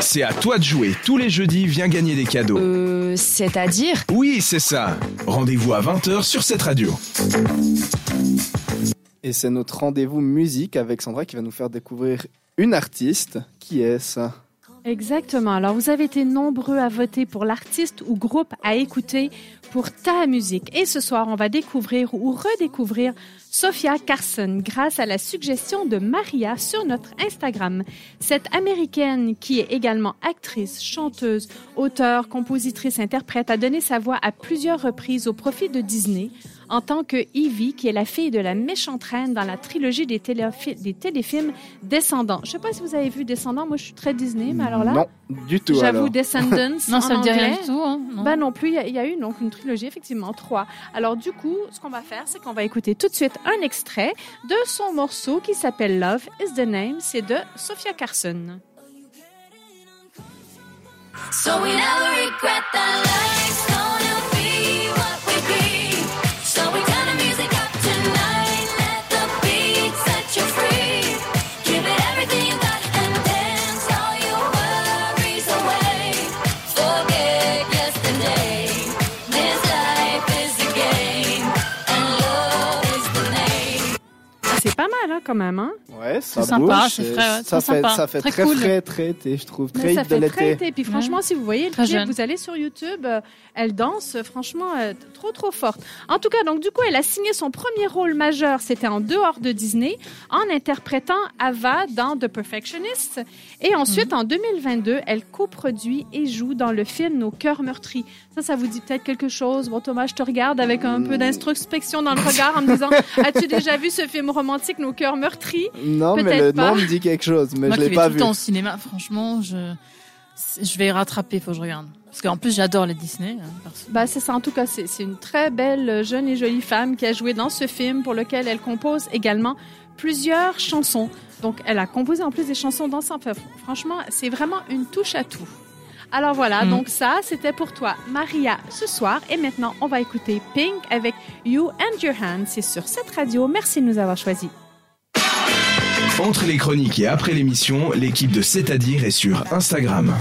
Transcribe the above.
C'est à toi de jouer. Tous les jeudis, viens gagner des cadeaux. Euh, c'est-à-dire Oui, c'est ça. Rendez-vous à 20h sur cette radio. Et c'est notre rendez-vous musique avec Sandra qui va nous faire découvrir une artiste. Qui est ça Exactement. Alors, vous avez été nombreux à voter pour l'artiste ou groupe à écouter pour ta musique. Et ce soir, on va découvrir ou redécouvrir Sophia Carson grâce à la suggestion de Maria sur notre Instagram. Cette américaine qui est également actrice, chanteuse, auteure, compositrice, interprète a donné sa voix à plusieurs reprises au profit de Disney en tant que Evie, qui est la fille de la méchante reine dans la trilogie des, des téléfilms Descendants. Je ne sais pas si vous avez vu Descendants, moi je suis très Disney, mais alors là... Non, du tout J'avoue Descendants Non, ça en me dit rien du tout. hein, non. Ben non plus, il y a- il y, a eu donc une trilogie, effectivement, trois. Alors du coup, ce qu'on va faire, c'est qu'on va écouter tout de suite un extrait de son morceau qui s'appelle Love is the Name. C'est de Sophia Carson. So we never regret that C'est pas mal, hein, quand même, hein? Ouais, ça C'est sympa, c'est frais, ça, fait, sympa, ça fait très très cool. frais, très été, je trouve. Mais Très ça hit de fait très l'été. été. Puis franchement, si vous voyez le Très clip, jeune. vous allez sur YouTube, euh, elle danse, euh, franchement, euh, trop, trop forte. En tout cas, donc du coup, elle a signé son premier rôle majeur, c'était en dehors de Disney, en interprétant Ava dans The Perfectionist. Et ensuite, Mhm. en 2022, elle coproduit et joue dans le film Nos cœurs meurtris. Ça, ça vous dit peut-être quelque chose? Bon, Thomas, je te regarde avec un peu d'introspection dans le regard en me disant, as-tu déjà vu ce film romantique? Nos cœurs meurtris? Non, mais le pas. nom me dit quelque chose, mais Moi je l'ai pas tout le vu. temps au cinéma, franchement, je, je vais rattraper, faut que je regarde. Parce qu'en plus, j'adore les Disney. hein. Bah, c'est ça. En tout cas, c'est c'est une très belle, jeune et jolie femme qui a joué dans ce film pour lequel elle compose également plusieurs chansons. Donc, elle a composé en plus des chansons dansant. Enfin, franchement, c'est vraiment une touche à tout. Alors voilà, Mm. donc ça, c'était pour toi, Maria, ce soir. Et maintenant, on va écouter Pink avec You and Your Hand. C'est sur cette radio. Merci de nous avoir choisis. Entre les chroniques et après l'émission, l'équipe de C'est-à-dire est sur Instagram.